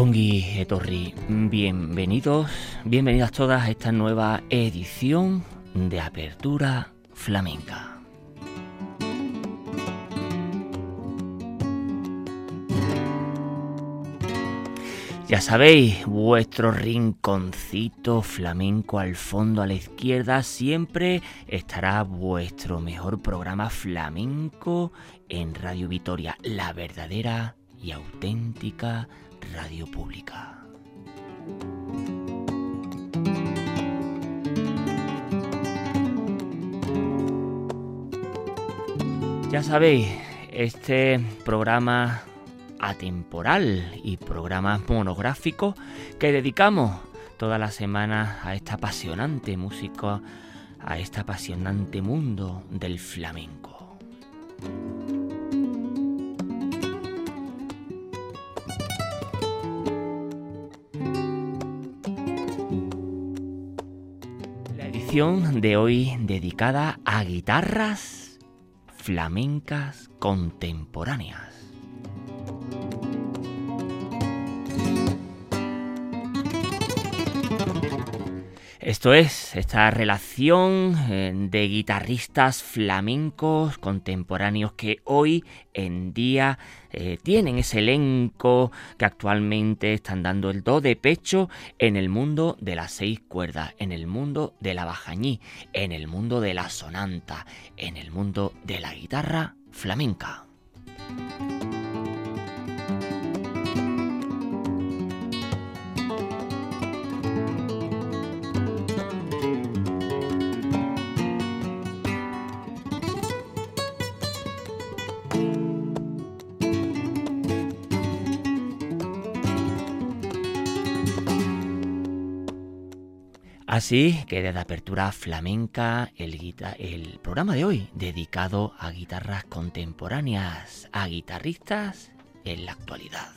Ongi Etorri, bienvenidos, bienvenidas todas a esta nueva edición de Apertura Flamenca. Ya sabéis, vuestro rinconcito flamenco al fondo a la izquierda siempre estará vuestro mejor programa flamenco en Radio Vitoria, la verdadera y auténtica radio pública. Ya sabéis, este programa atemporal y programa monográfico que dedicamos toda la semana a esta apasionante música, a este apasionante mundo del flamenco. De hoy dedicada a guitarras flamencas contemporáneas. Esto es, esta relación eh, de guitarristas flamencos contemporáneos que hoy en día eh, tienen ese elenco que actualmente están dando el do de pecho en el mundo de las seis cuerdas, en el mundo de la bajañí, en el mundo de la sonanta, en el mundo de la guitarra flamenca. Así que desde Apertura Flamenca, el, el programa de hoy dedicado a guitarras contemporáneas, a guitarristas en la actualidad.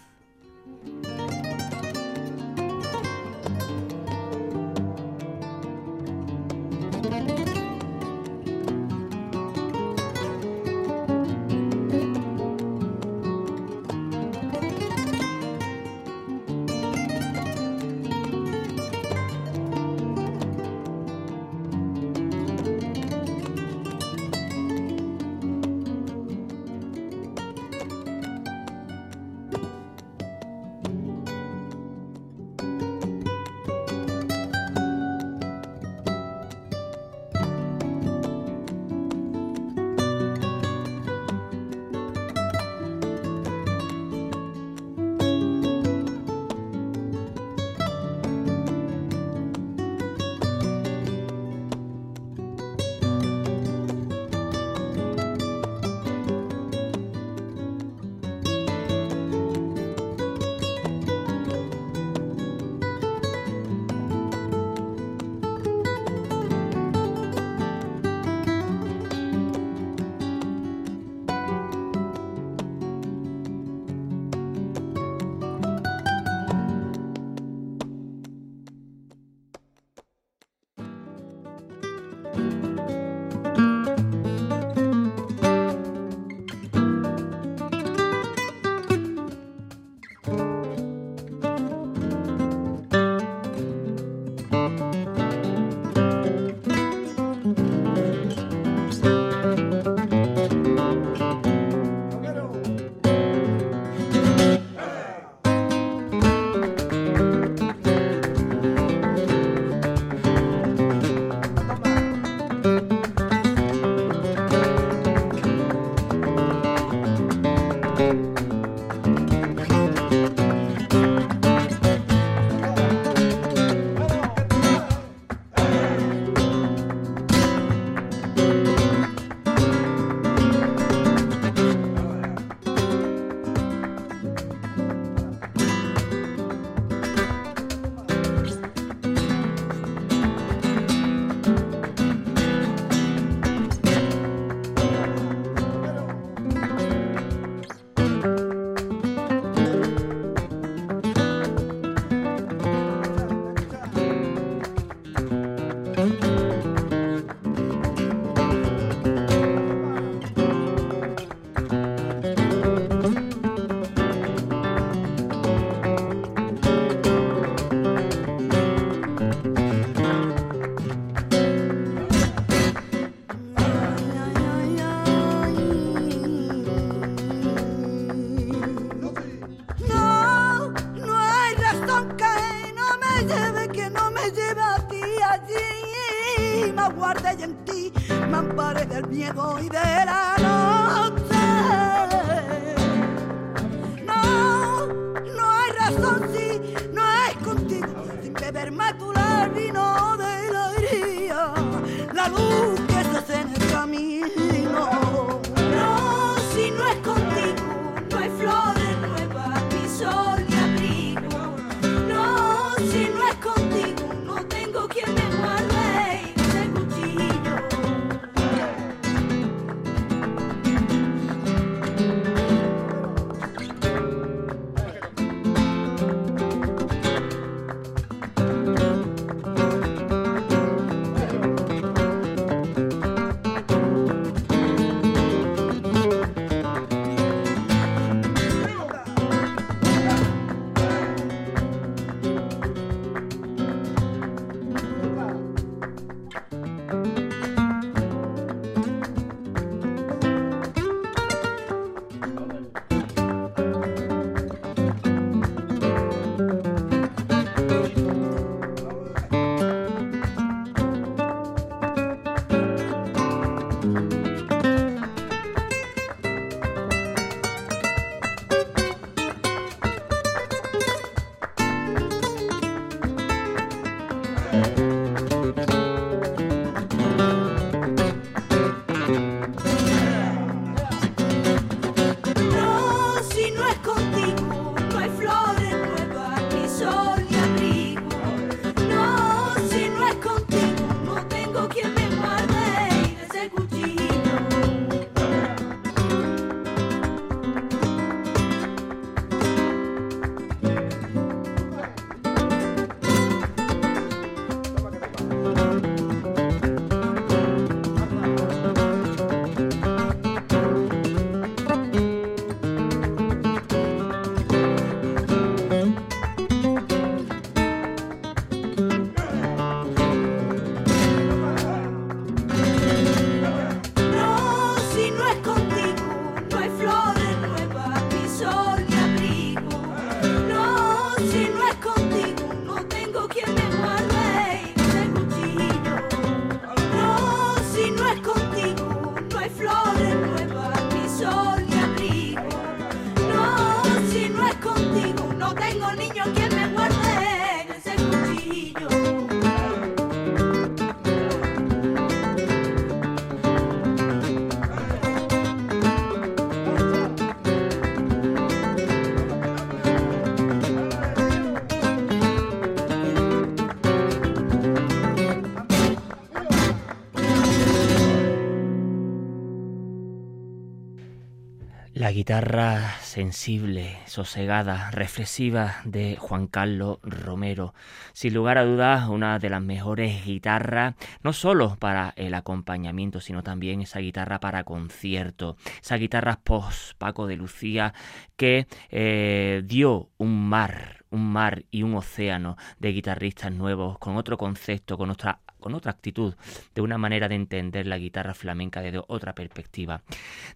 Guitarra sensible, sosegada, reflexiva de Juan Carlos Romero. Sin lugar a dudas, una de las mejores guitarras, no solo para el acompañamiento, sino también esa guitarra para concierto. Esa guitarra post Paco de Lucía que eh, dio un mar, un mar y un océano de guitarristas nuevos, con otro concepto, con otra con otra actitud, de una manera de entender la guitarra flamenca desde otra perspectiva.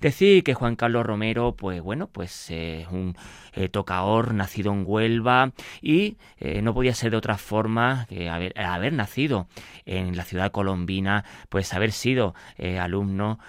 Decir que Juan Carlos Romero, pues bueno, pues eh, es un eh, tocaor nacido en Huelva y eh, no podía ser de otra forma que haber, haber nacido en la ciudad colombina, pues haber sido alumno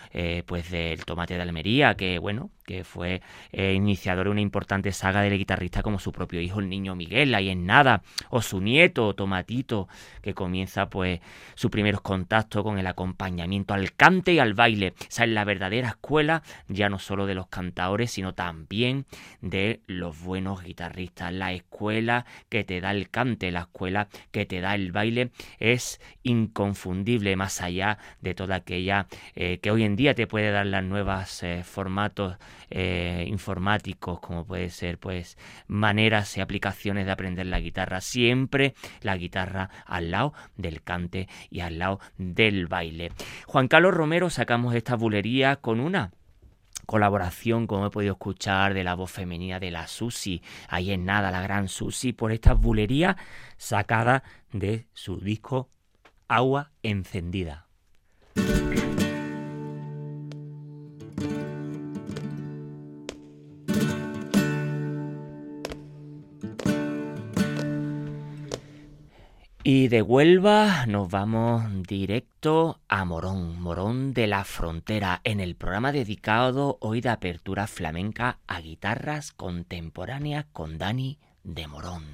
pues del Tomate de Almería, que bueno, que fue eh, iniciador de una importante saga del guitarrista como su propio hijo, el niño Miguel, ahí en nada, o su nieto, Tomatito, que comienza pues sus primeros contactos con el acompañamiento al cante y al baile. Esa es la verdadera escuela, ya no solo de los cantadores, sino también de los buenos guitarristas. La escuela que te da el cante, la escuela que te da el baile, es inconfundible, más allá de toda aquella eh, que hoy en día te puede dar las nuevas eh, formatos eh, informáticos, como puede ser pues maneras y aplicaciones de aprender la guitarra. Siempre la guitarra al lado del cante y al lado del baile. Juan Carlos Romero sacamos esta bulería con una colaboración, como he podido escuchar, de la voz femenina de la Susi. Ahí en nada, la gran Susi, por esta bulería sacada de su disco Agua Encendida. Y de Huelva nos vamos directo a Morón, Morón de la Frontera, en el programa dedicado hoy de apertura flamenca a guitarras contemporáneas con Dani de Morón.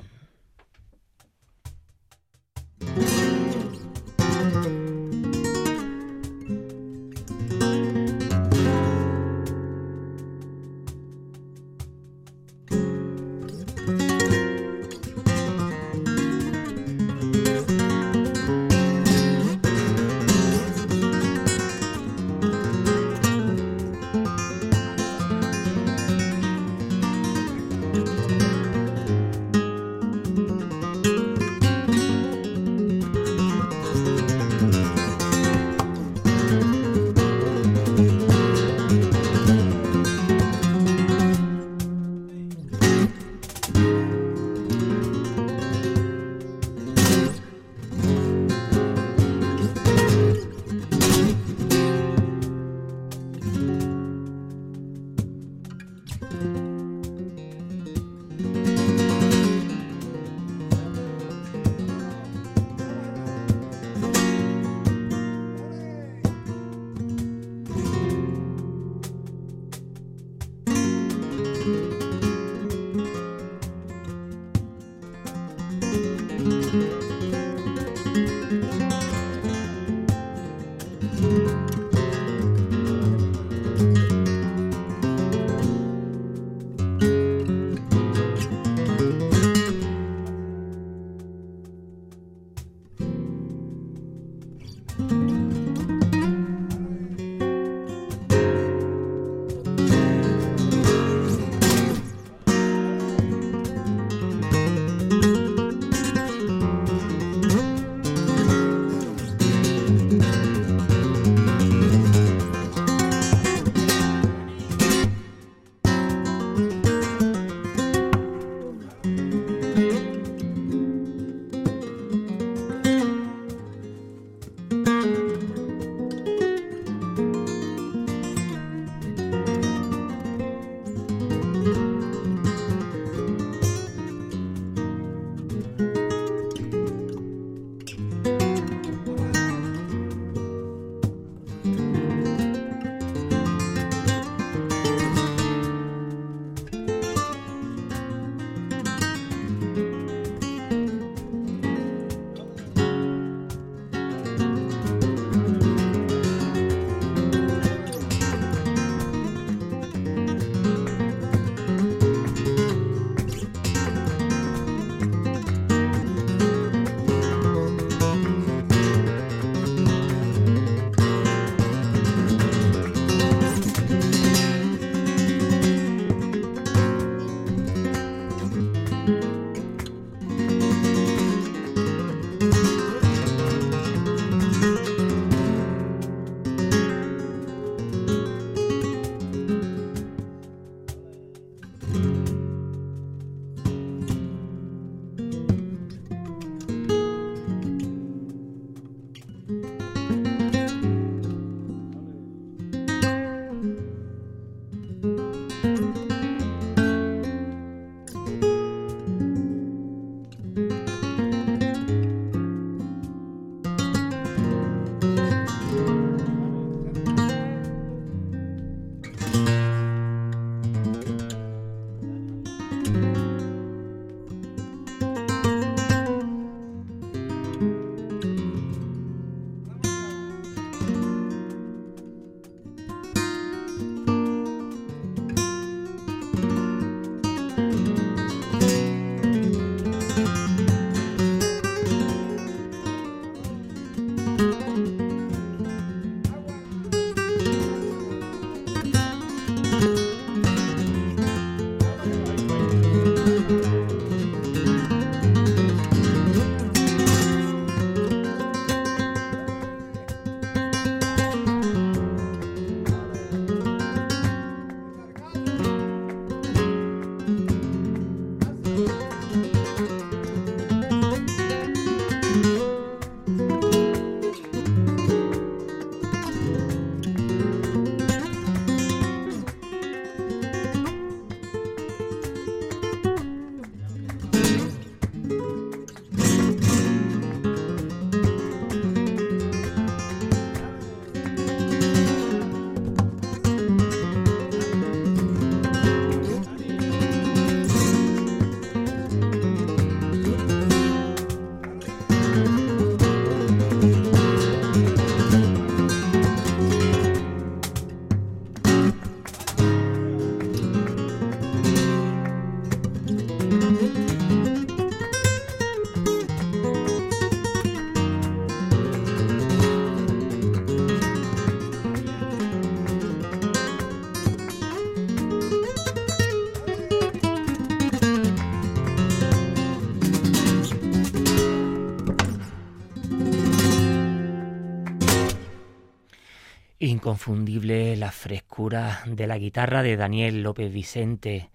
Inconfundible la frescura de la guitarra de Daniel López Vicente,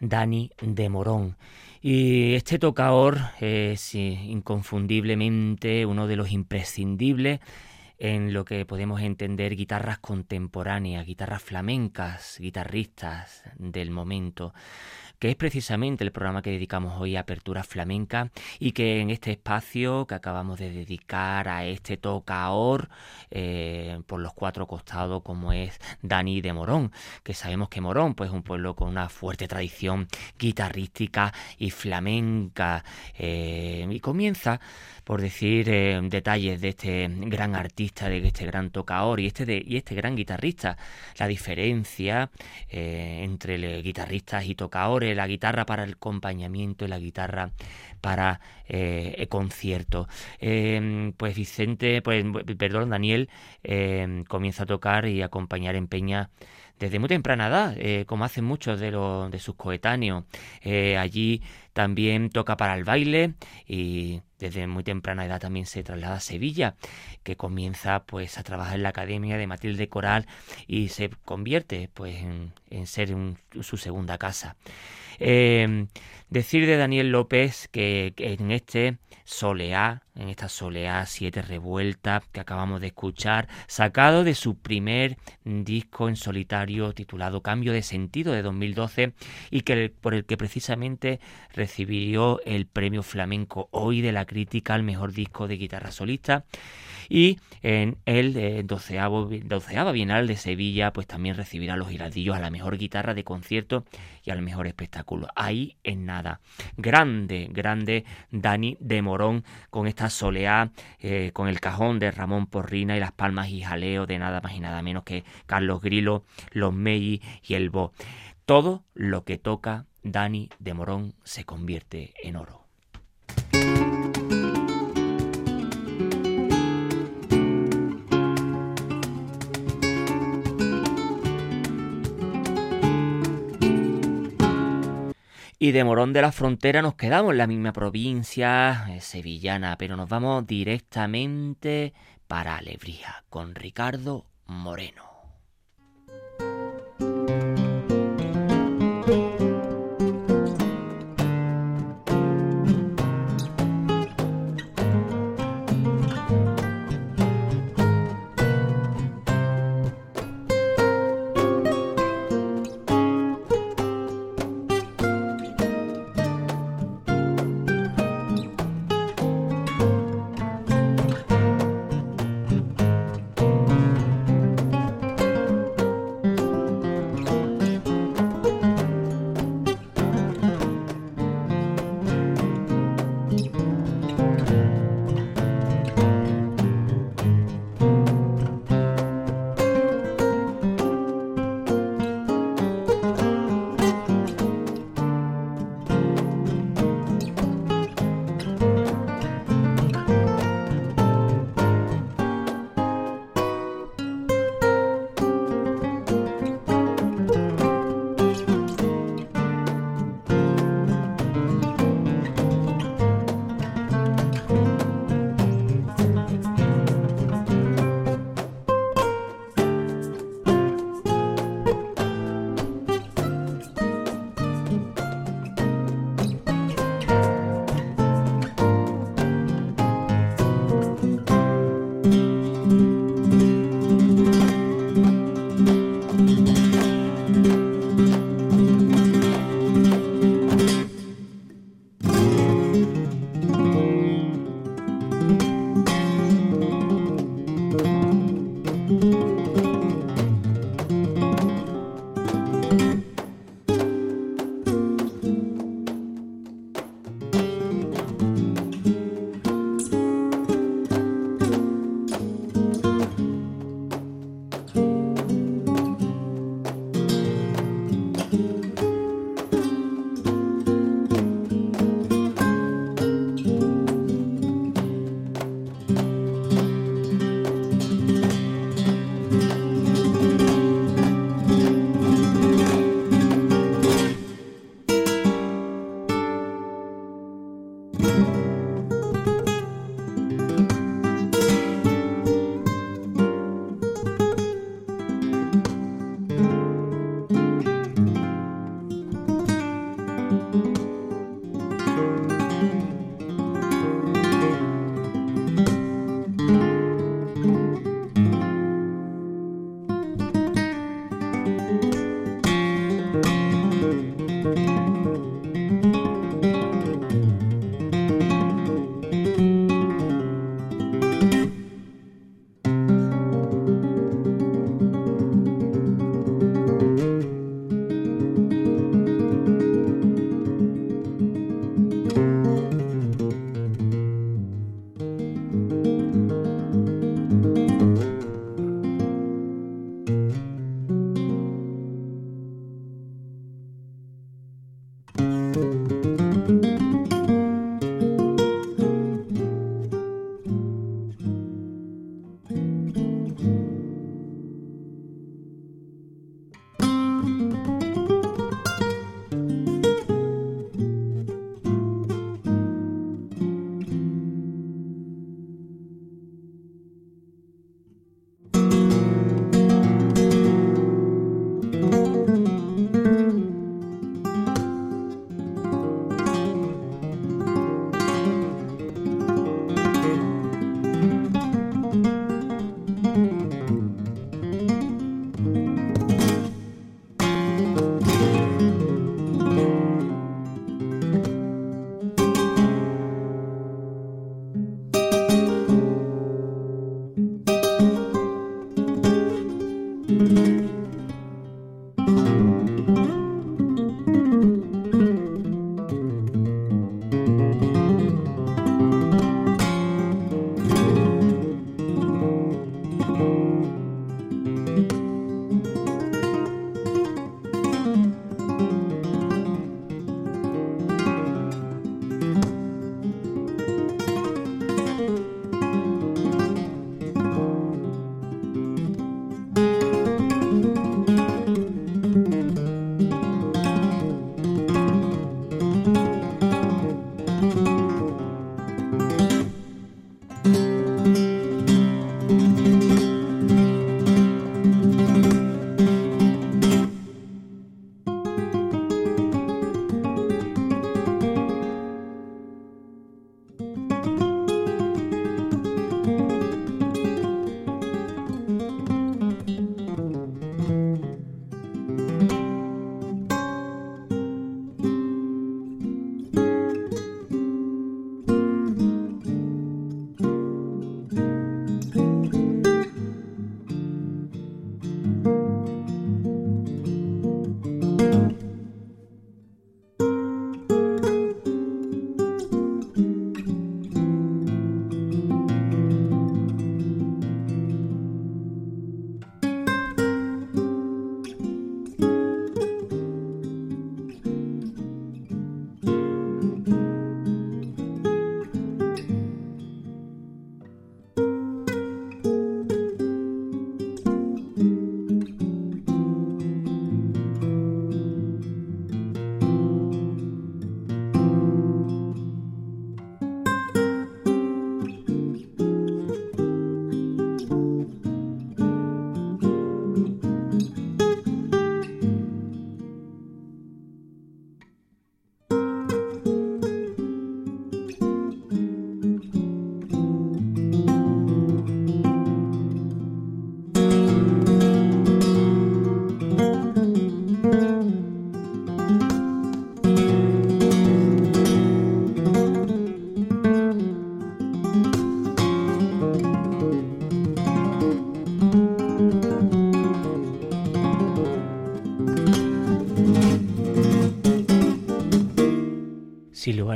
Dani de Morón. Y este tocador es inconfundiblemente uno de los imprescindibles en lo que podemos entender guitarras contemporáneas, guitarras flamencas, guitarristas del momento que es precisamente el programa que dedicamos hoy a Apertura Flamenca y que en este espacio que acabamos de dedicar a este tocaor eh, por los cuatro costados como es Dani de Morón, que sabemos que Morón pues es un pueblo con una fuerte tradición guitarrística y flamenca eh, y comienza por decir eh, detalles de este gran artista, de este gran tocador y este, y este gran guitarrista. La diferencia eh, entre guitarristas y tocadores, la guitarra para el acompañamiento y la guitarra para eh, el concierto. pues Vicente, pues perdón, Daniel comienza a tocar y acompañar en Peña desde muy temprana edad, eh, como hacen muchos de, los, de sus coetáneos. Eh, allí también toca para el baile y desde muy temprana edad también se traslada a Sevilla, que comienza pues a trabajar en la Academia de Matilde Coral y se convierte pues en, ser su segunda casa. Eh, decir de Daniel López que, en este Soleá, en esta Soleá Siete Revuelta que acabamos de escuchar, sacado de su primer disco en solitario titulado Cambio de Sentido de 2012 y que, por el que precisamente recibió el premio flamenco hoy de la crítica al mejor disco de guitarra solista y en el eh, doceavo, doceava Bienal de Sevilla pues también recibirá los giraldillos a la mejor guitarra de concierto y al mejor espectáculo. Ahí en nada. Grande, grande Dani de Morón con esta soleá, eh, con el cajón de Ramón Porrina y las palmas y jaleo de nada más y nada menos que Carlos Grilo, los Meyi y el Bo. Todo lo que toca Dani de Morón se convierte en oro. Y de Morón de la Frontera nos quedamos en la misma provincia eh, sevillana, pero nos vamos directamente para Alebrija con Ricardo Moreno.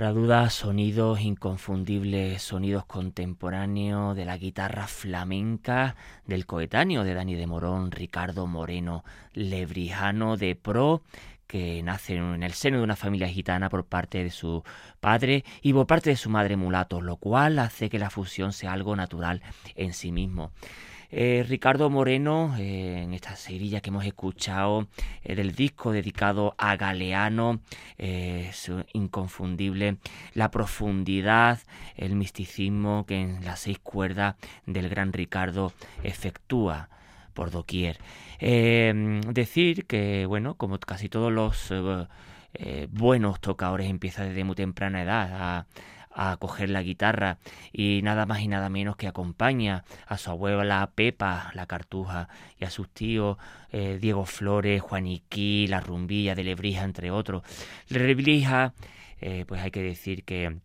Lugar dudas, sonidos inconfundibles, sonidos contemporáneos de la guitarra flamenca del coetáneo de Dani de Morón, Ricardo Moreno, lebrijano de pro, que nace en el seno de una familia gitana por parte de su padre y por parte de su madre mulato, lo cual hace que la fusión sea algo natural en sí mismo. Eh, Ricardo Moreno, eh, en esta serie que hemos escuchado eh, del disco dedicado a Galeano, es inconfundible la profundidad, el misticismo que en las seis cuerdas del gran Ricardo efectúa por doquier. decir que, bueno, como casi todos los buenos tocadores empieza desde muy temprana edad a a coger la guitarra y nada más y nada menos que acompaña a su abuela Pepa, la cartuja, y a sus tíos eh, Diego Flores, Juaniquí, La Rumbilla de Lebrija, entre otros. Lebrija, eh, pues hay que decir que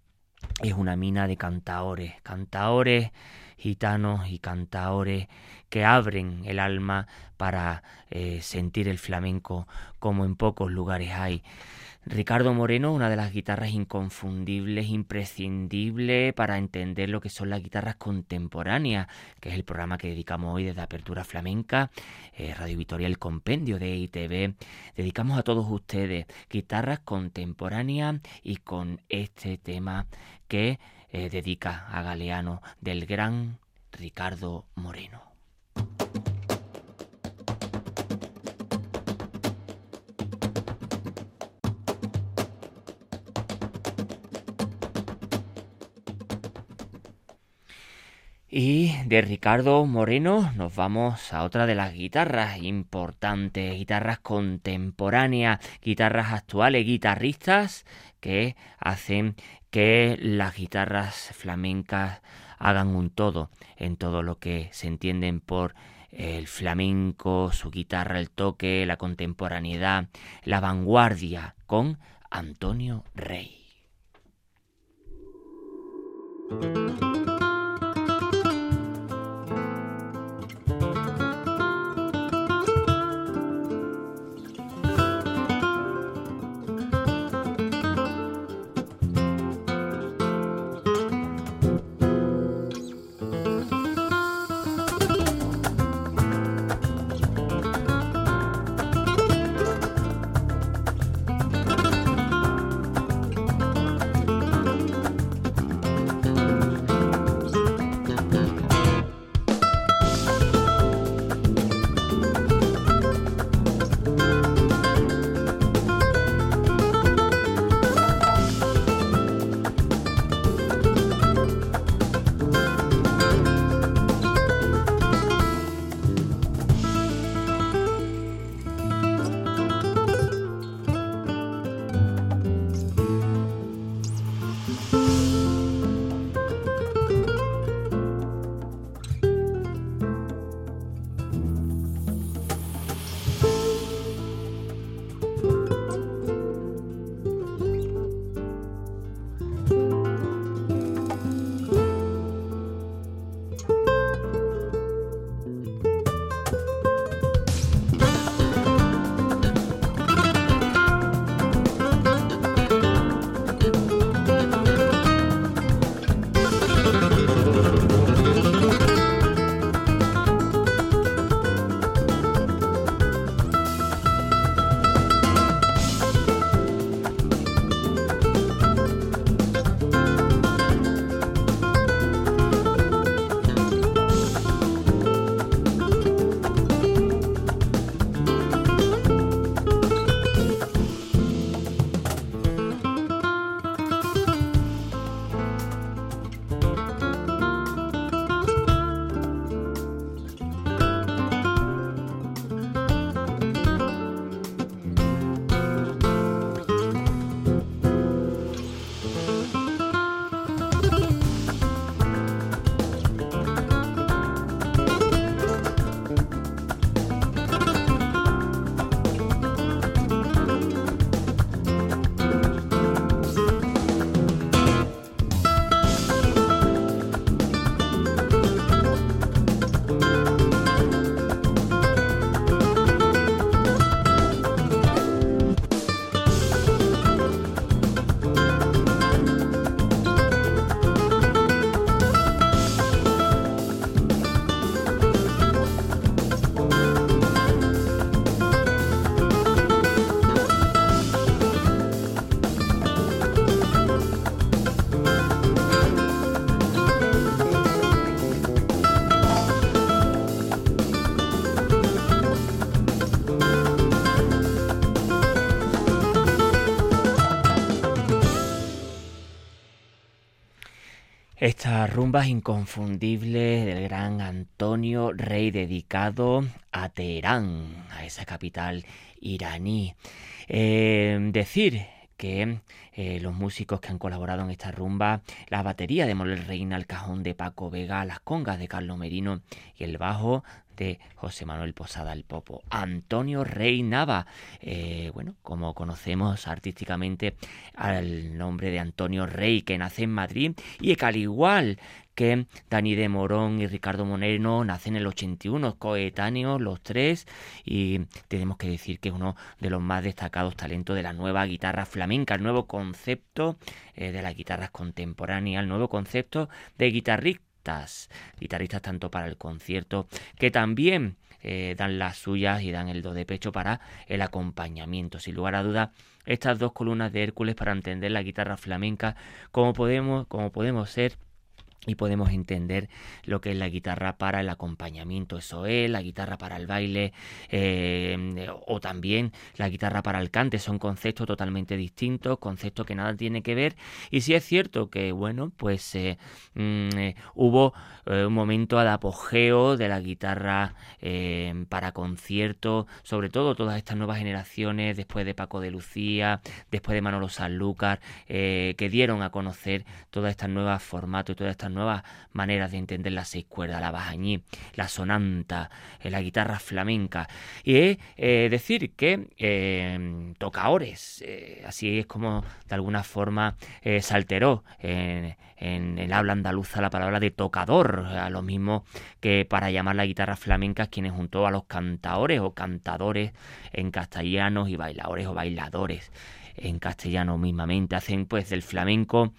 es una mina de cantaores, cantaores gitanos y cantaores que abren el alma para eh, sentir el flamenco como en pocos lugares hay Ricardo Moreno, una de las guitarras inconfundibles, imprescindibles para entender lo que son las guitarras contemporáneas, que es el programa que dedicamos hoy desde Apertura Flamenca, eh, Radio Victoria, el compendio de ITV. Dedicamos a todos ustedes guitarras contemporáneas y con este tema que eh, dedica a Galeano del gran Ricardo Moreno. Y de Ricardo Moreno nos vamos a otra de las guitarras importantes, guitarras contemporáneas, guitarras actuales, guitarristas que hacen que las guitarras flamencas hagan un todo en todo lo que se entienden por el flamenco, su guitarra, el toque, la contemporaneidad, la vanguardia con Antonio Rey. Estas rumbas inconfundibles del gran Antonio Rey dedicado a Teherán, a esa capital iraní. Eh, decir que eh, los músicos que han colaborado en esta rumba, la batería de Morel Reina, el cajón de Paco Vega, las congas de Carlos Merino y el bajo de José Manuel Posada el Popo. Antonio Rey Nava, eh, bueno, como conocemos artísticamente al nombre de Antonio Rey, que nace en Madrid y que al igual que Dani de Morón y Ricardo Monero nacen en el 81, coetáneos los tres, y tenemos que decir que es uno de los más destacados talentos de la nueva guitarra flamenca, el nuevo concepto eh, de las guitarras contemporáneas, el nuevo concepto de guitarristas, guitarristas tanto para el concierto que también eh, dan las suyas y dan el do de pecho para el acompañamiento. Sin lugar a dudas, estas dos columnas de Hércules para entender la guitarra flamenca, como podemos, como podemos ser y podemos entender lo que es la guitarra para el acompañamiento, eso es, la guitarra para el baile eh, o también la guitarra para el cante, son conceptos totalmente distintos, conceptos que nada tiene que ver y sí es cierto que bueno, pues eh, mm, eh, hubo un momento de apogeo de la guitarra para concierto, sobre todo todas estas nuevas generaciones, después de Paco de Lucía, después de Manolo Sanlúcar, que dieron a conocer todas estas nuevas formatos y todas estas nuevas maneras de entender las seis cuerdas, la bajañí, la sonanta, eh, la guitarra flamenca. Y eh, decir que eh, tocaores, así es como de alguna forma se alteró en, en, el habla andaluza la palabra de tocador, a lo mismo que para llamar la guitarra flamenca quienes juntó a los cantaores o cantadores en castellanos y bailadores o bailadores en castellano mismamente. Hacen pues del flamenco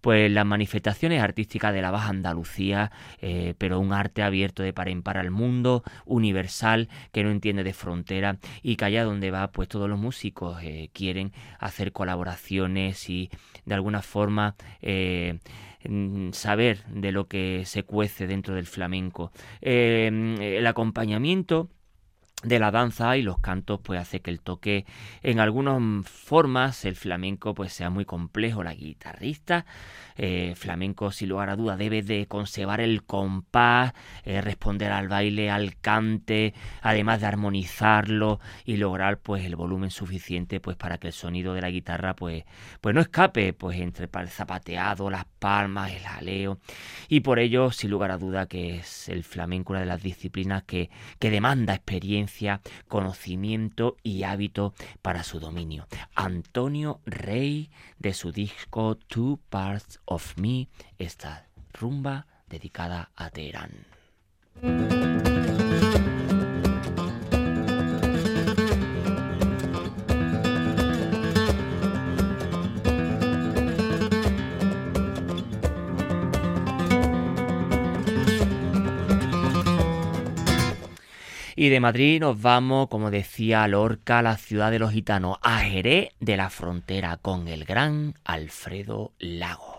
pues las manifestaciones artísticas de la Baja Andalucía, eh, pero un arte abierto de par en par al mundo, universal, que no entiende de frontera y que allá donde va pues todos los músicos eh, quieren hacer colaboraciones y de alguna forma eh, saber de lo que se cuece dentro del flamenco. el acompañamiento de la danza y los cantos pues hace que el toque en algunas formas el flamenco pues sea muy complejo. La guitarrista eh, flamenco sin lugar a duda debe de conservar el compás, eh, responder al baile, al cante, además de armonizarlo y lograr pues el volumen suficiente pues para que el sonido de la guitarra pues, pues no escape pues entre el zapateado, las palmas, el jaleo. Y por ello sin lugar a duda que es el flamenco una de las disciplinas que, que demanda experiencia, conocimiento y hábito para su dominio. Antonio Rey de su disco Two Parts of Me, esta rumba dedicada a Teherán. Y de Madrid nos vamos, como decía Lorca, a la ciudad de los gitanos, a Jerez de la frontera con el gran Alfredo Lago.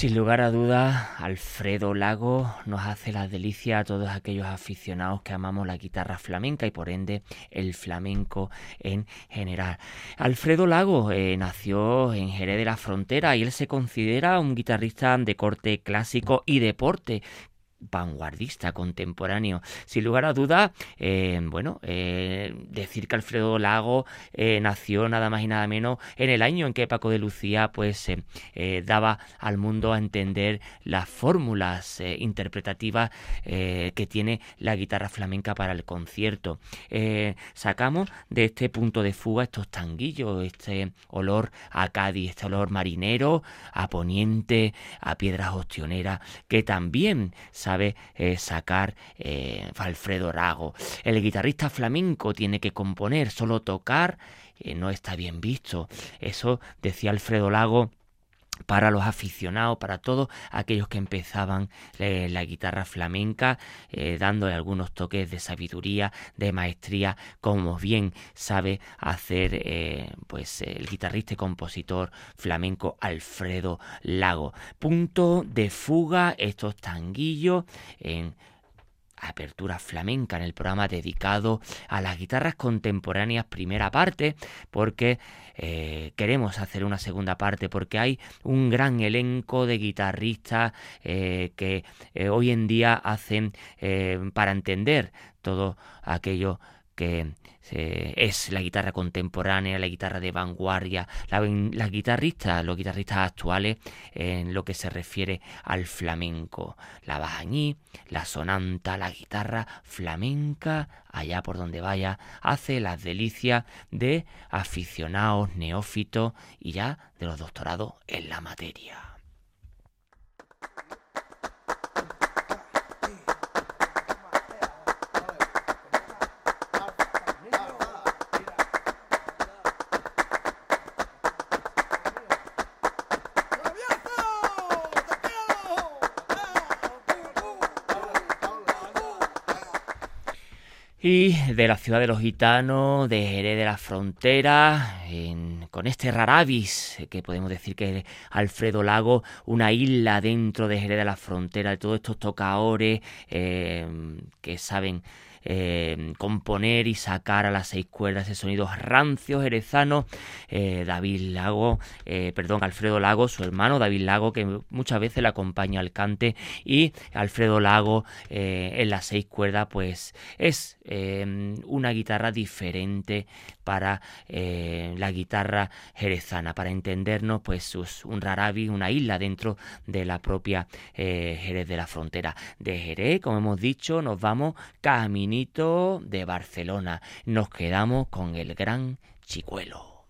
Sin lugar a dudas, Alfredo Lago nos hace la delicia a todos aquellos aficionados que amamos la guitarra flamenca y por ende el flamenco en general. Alfredo Lago eh, nació en Jerez de la Frontera y él se considera un guitarrista de corte clásico y deporte vanguardista, contemporáneo. Sin lugar a duda, eh, bueno, eh, decir que Alfredo Lago eh, nació nada más y nada menos en el año en que Paco de Lucía pues daba al mundo a entender las fórmulas interpretativas que tiene la guitarra flamenca para el concierto. sacamos de este punto de fuga estos tanguillos, este olor a Cádiz, este olor marinero, a poniente, a piedras ostioneras, que también sabe eh, sacar eh, Alfredo Rago. El guitarrista flamenco tiene que componer, solo tocar eh, no está bien visto. Eso decía Alfredo Lago para los aficionados, para todos aquellos que empezaban eh, la guitarra flamenca, eh, dándole algunos toques de sabiduría, de maestría, como bien sabe hacer eh, pues el guitarrista y compositor flamenco Alfredo Lago. Punto de fuga, estos tanguillos en Apertura Flamenca en el programa dedicado a las guitarras contemporáneas primera parte porque eh, queremos hacer una segunda parte porque hay un gran elenco de guitarristas eh, que eh, hoy en día hacen para entender todo aquello que es la guitarra contemporánea, la guitarra de vanguardia, las guitarristas, los guitarristas actuales en lo que se refiere al flamenco, la bajañí, la sonanta, la guitarra flamenca, allá por donde vaya, hace las delicias de aficionados, neófitos y ya de los doctorados en la materia. Y de la ciudad de los gitanos, de Jerez de la Frontera, con este rarabis, que podemos decir que es Alfredo Lago, una isla dentro de Jerez de la Frontera, de todos estos tocadores eh, que saben eh, componer y sacar a las seis cuerdas ese sonidos rancios, jerezanos. Eh, David Lago, eh, perdón, Alfredo Lago, su hermano David Lago, que muchas veces le acompaña al cante, y Alfredo Lago en las seis cuerdas, pues es una guitarra diferente para la guitarra jerezana. Para entendernos, pues es un rarabi, una isla dentro de la propia Jerez de la Frontera. De Jerez, como hemos dicho, nos vamos caminando de Barcelona. Nos quedamos con el gran Chicuelo.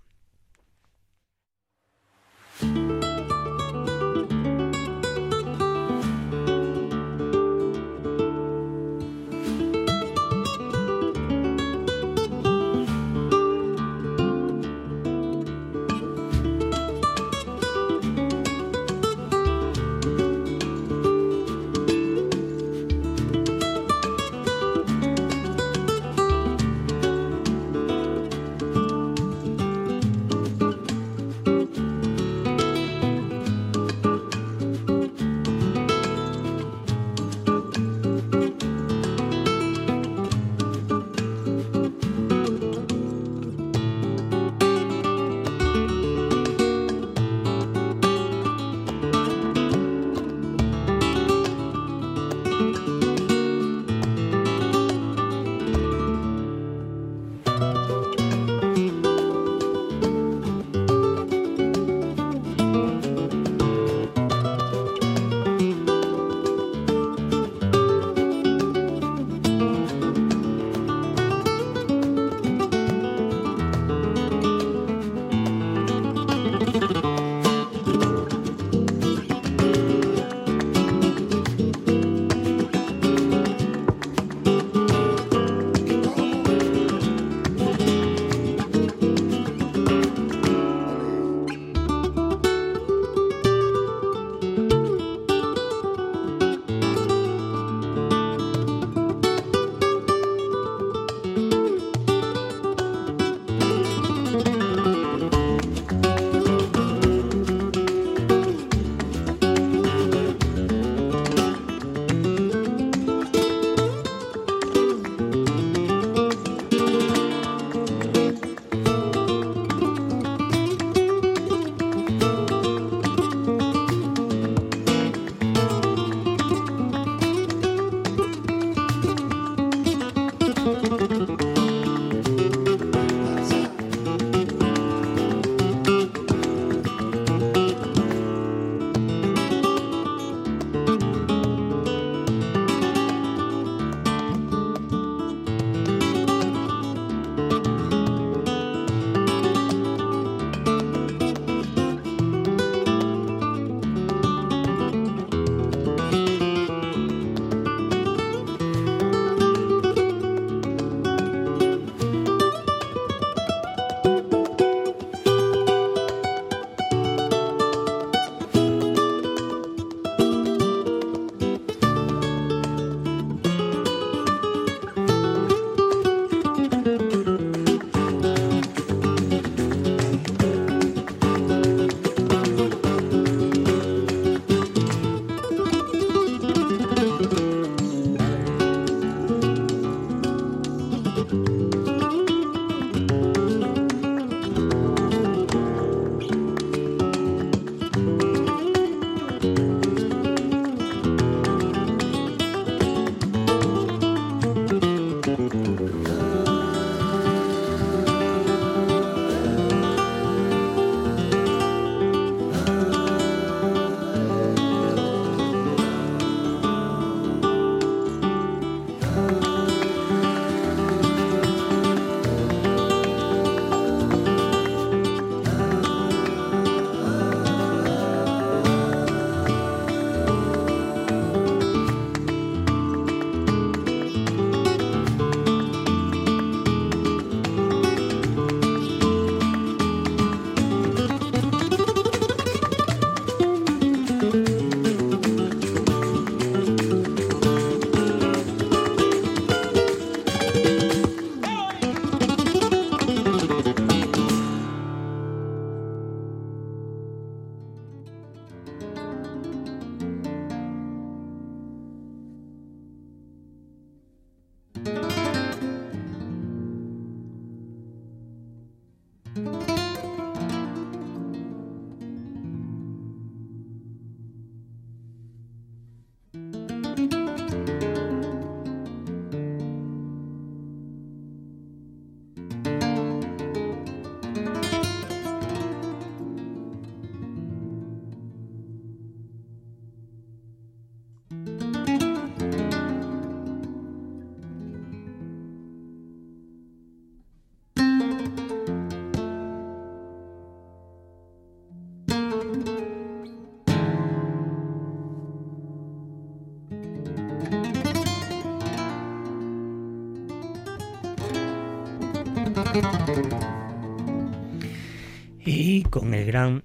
Con el gran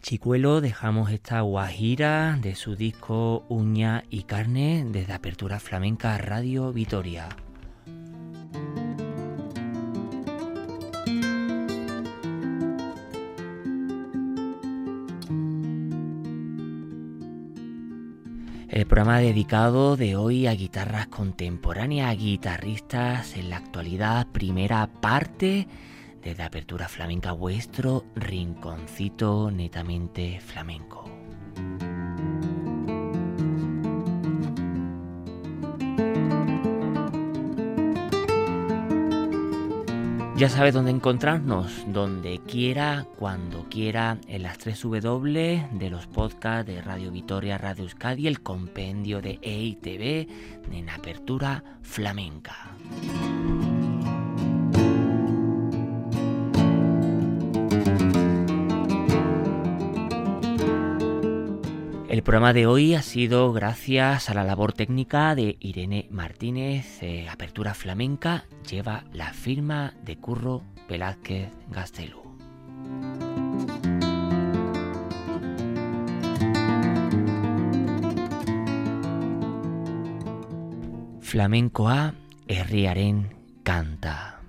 Chicuelo dejamos esta guajira de su disco Uña y Carne desde Apertura Flamenca Radio Vitoria. El programa dedicado de hoy a guitarras contemporáneas, guitarristas en la actualidad, primera parte desde Apertura Flamenca, vuestro rinconcito netamente flamenco. Ya sabes dónde encontrarnos, donde quiera, cuando quiera, en las 3 W de los podcasts de Radio Vitoria, Radio Euskadi, el compendio de EITV en Apertura Flamenca. El programa de hoy ha sido gracias a la labor técnica de Irene Martínez. Eh, Apertura Flamenca lleva la firma de Curro Velázquez Gastelú. Flamencoa herriaren kanta.